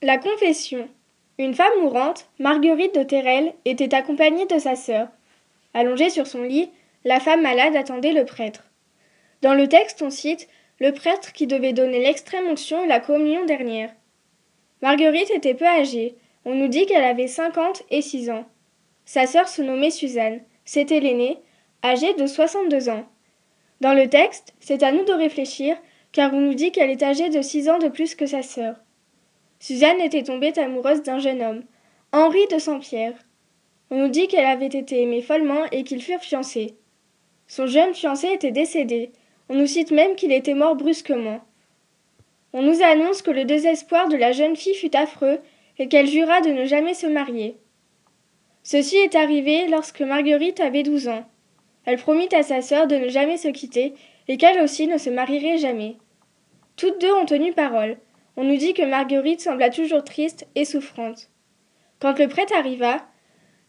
La confession. Une femme mourante, Marguerite de Terrel, était accompagnée de sa sœur. Allongée sur son lit, la femme malade attendait le prêtre. Dans le texte, on cite le prêtre qui devait donner l'extrême onction et la communion dernière. Marguerite était peu âgée. On nous dit qu'elle avait cinquante et six ans. Sa sœur se nommait Suzanne. C'était l'aînée, âgée de soixante-deux ans. Dans le texte, c'est à nous de réfléchir, car on nous dit qu'elle est âgée de six ans de plus que sa sœur. Suzanne était tombée amoureuse d'un jeune homme, Henri de Saint-Pierre. On nous dit qu'elle avait été aimée follement et qu'ils furent fiancés. Son jeune fiancé était décédé. On nous cite même qu'il était mort brusquement. On nous annonce que le désespoir de la jeune fille fut affreux et qu'elle jura de ne jamais se marier. Ceci est arrivé lorsque Marguerite avait douze ans. Elle promit à sa sœur de ne jamais se quitter et qu'elle aussi ne se marierait jamais. Toutes deux ont tenu parole. On nous dit que Marguerite sembla toujours triste et souffrante. Quand le prêtre arriva,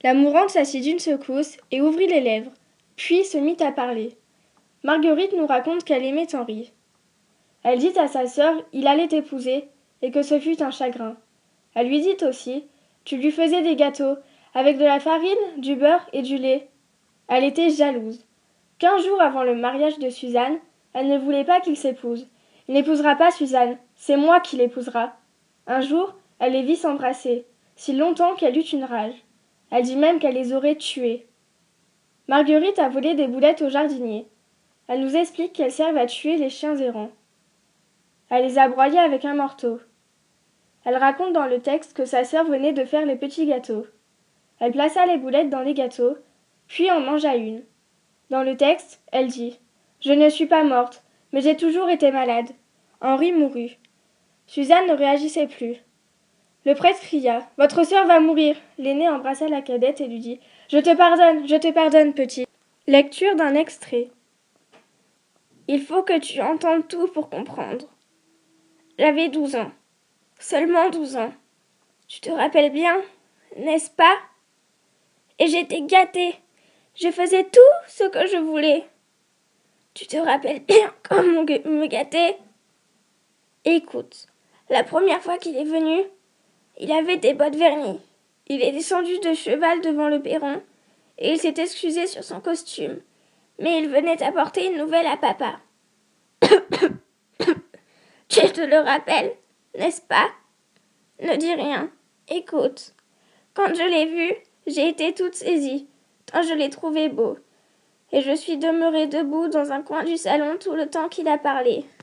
la mourante s'assit d'une secousse et ouvrit les lèvres, puis se mit à parler. Marguerite nous raconte qu'elle aimait Henri. Elle dit à sa sœur il allait t'épouser et que ce fut un chagrin. Elle lui dit aussi tu lui faisais des gâteaux avec de la farine, du beurre et du lait. Elle était jalouse. Quinze jours avant le mariage de Suzanne, elle ne voulait pas qu'il s'épouse. Il n'épousera pas Suzanne, c'est moi qui l'épousera. Un jour, elle les vit s'embrasser, si longtemps qu'elle eut une rage. Elle dit même qu'elle les aurait tués. Marguerite a volé des boulettes au jardinier. Elle nous explique qu'elles servent à tuer les chiens errants. Elle les a broyées avec un morteau. Elle raconte dans le texte que sa sœur venait de faire les petits gâteaux. Elle plaça les boulettes dans les gâteaux, puis en mangea une. Dans le texte, elle dit Je ne suis pas morte, mais j'ai toujours été malade. Henri mourut. Suzanne ne réagissait plus. Le prêtre cria Votre sœur va mourir. L'aîné embrassa la cadette et lui dit Je te pardonne, je te pardonne, petit. Lecture d'un extrait. Il faut que tu entendes tout pour comprendre. J'avais douze ans. Seulement douze ans. Tu te rappelles bien, n'est-ce pas? Et j'étais gâtée. Je faisais tout ce que je voulais. Tu te rappelles bien comment me gâter Écoute, la première fois qu'il est venu, il avait des bottes vernies. Il est descendu de cheval devant le perron et il s'est excusé sur son costume. Mais il venait apporter une nouvelle à papa. tu te le rappelles, n'est-ce pas? Ne dis rien. Écoute. Quand je l'ai vu, j'ai été toute saisie, tant je l'ai trouvé beau. Et je suis demeurée debout dans un coin du salon tout le temps qu'il a parlé.